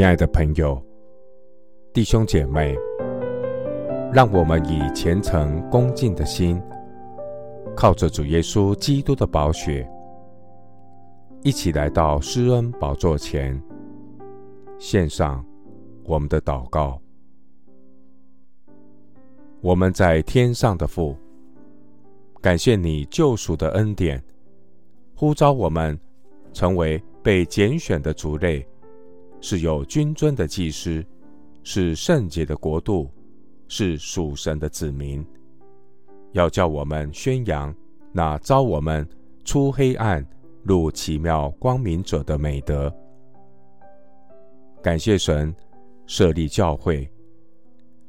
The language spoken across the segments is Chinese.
亲爱的朋友、弟兄姐妹，让我们以虔诚恭敬的心，靠着主耶稣基督的宝血，一起来到施恩宝座前，献上我们的祷告。我们在天上的父，感谢你救赎的恩典，呼召我们成为被拣选的族类。是有君尊的祭司，是圣洁的国度，是属神的子民。要叫我们宣扬那召我们出黑暗入奇妙光明者的美德。感谢神设立教会，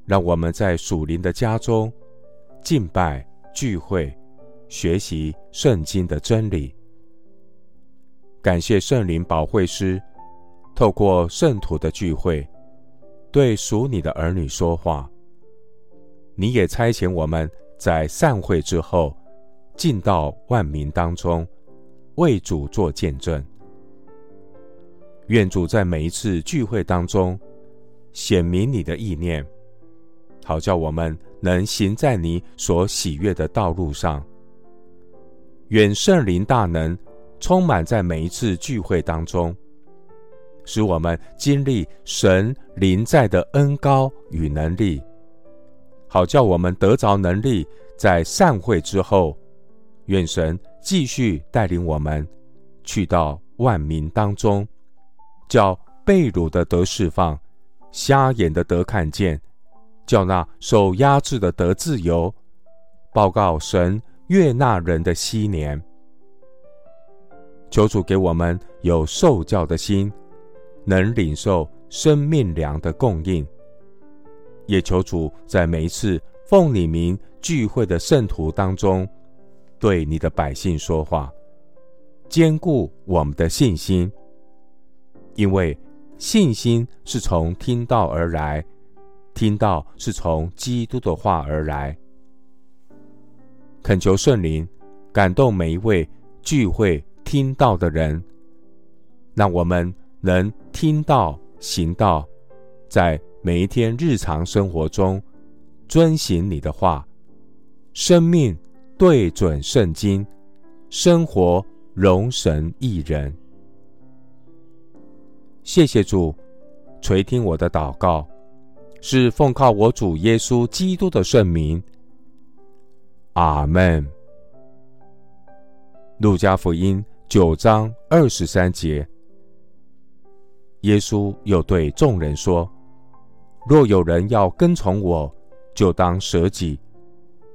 让我们在属灵的家中敬拜聚会，学习圣经的真理。感谢圣灵保惠师。透过圣徒的聚会，对属你的儿女说话。你也差遣我们在散会之后，进到万民当中，为主做见证。愿主在每一次聚会当中显明你的意念，好叫我们能行在你所喜悦的道路上。愿圣灵大能充满在每一次聚会当中。使我们经历神临在的恩膏与能力，好叫我们得着能力，在散会之后，愿神继续带领我们去到万民当中，叫被掳的得释放，瞎眼的得看见，叫那受压制的得自由，报告神悦纳人的昔年。求主给我们有受教的心。能领受生命粮的供应，也求主在每一次奉你名聚会的圣徒当中，对你的百姓说话，坚固我们的信心，因为信心是从听到而来，听到是从基督的话而来。恳求圣灵感动每一位聚会听到的人，让我们。能听到、行道，在每一天日常生活中遵行你的话，生命对准圣经，生活荣神益人。谢谢主垂听我的祷告，是奉靠我主耶稣基督的圣名。阿门。路加福音九章二十三节。耶稣又对众人说：“若有人要跟从我，就当舍己，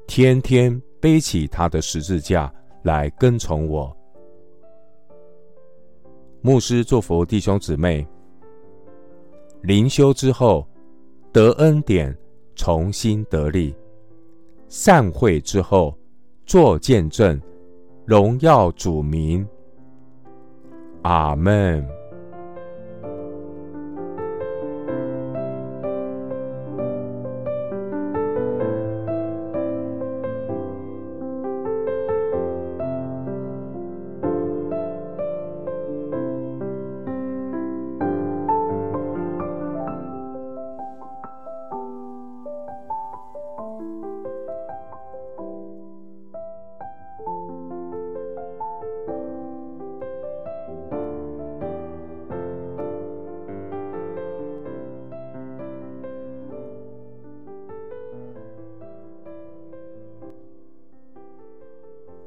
天天背起他的十字架来跟从我。”牧师祝福弟兄姊妹，灵修之后得恩典，重新得力；散会之后做见证，荣耀主名。阿门。